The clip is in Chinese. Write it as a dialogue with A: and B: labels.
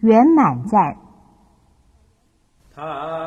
A: 圆满
B: 在。他。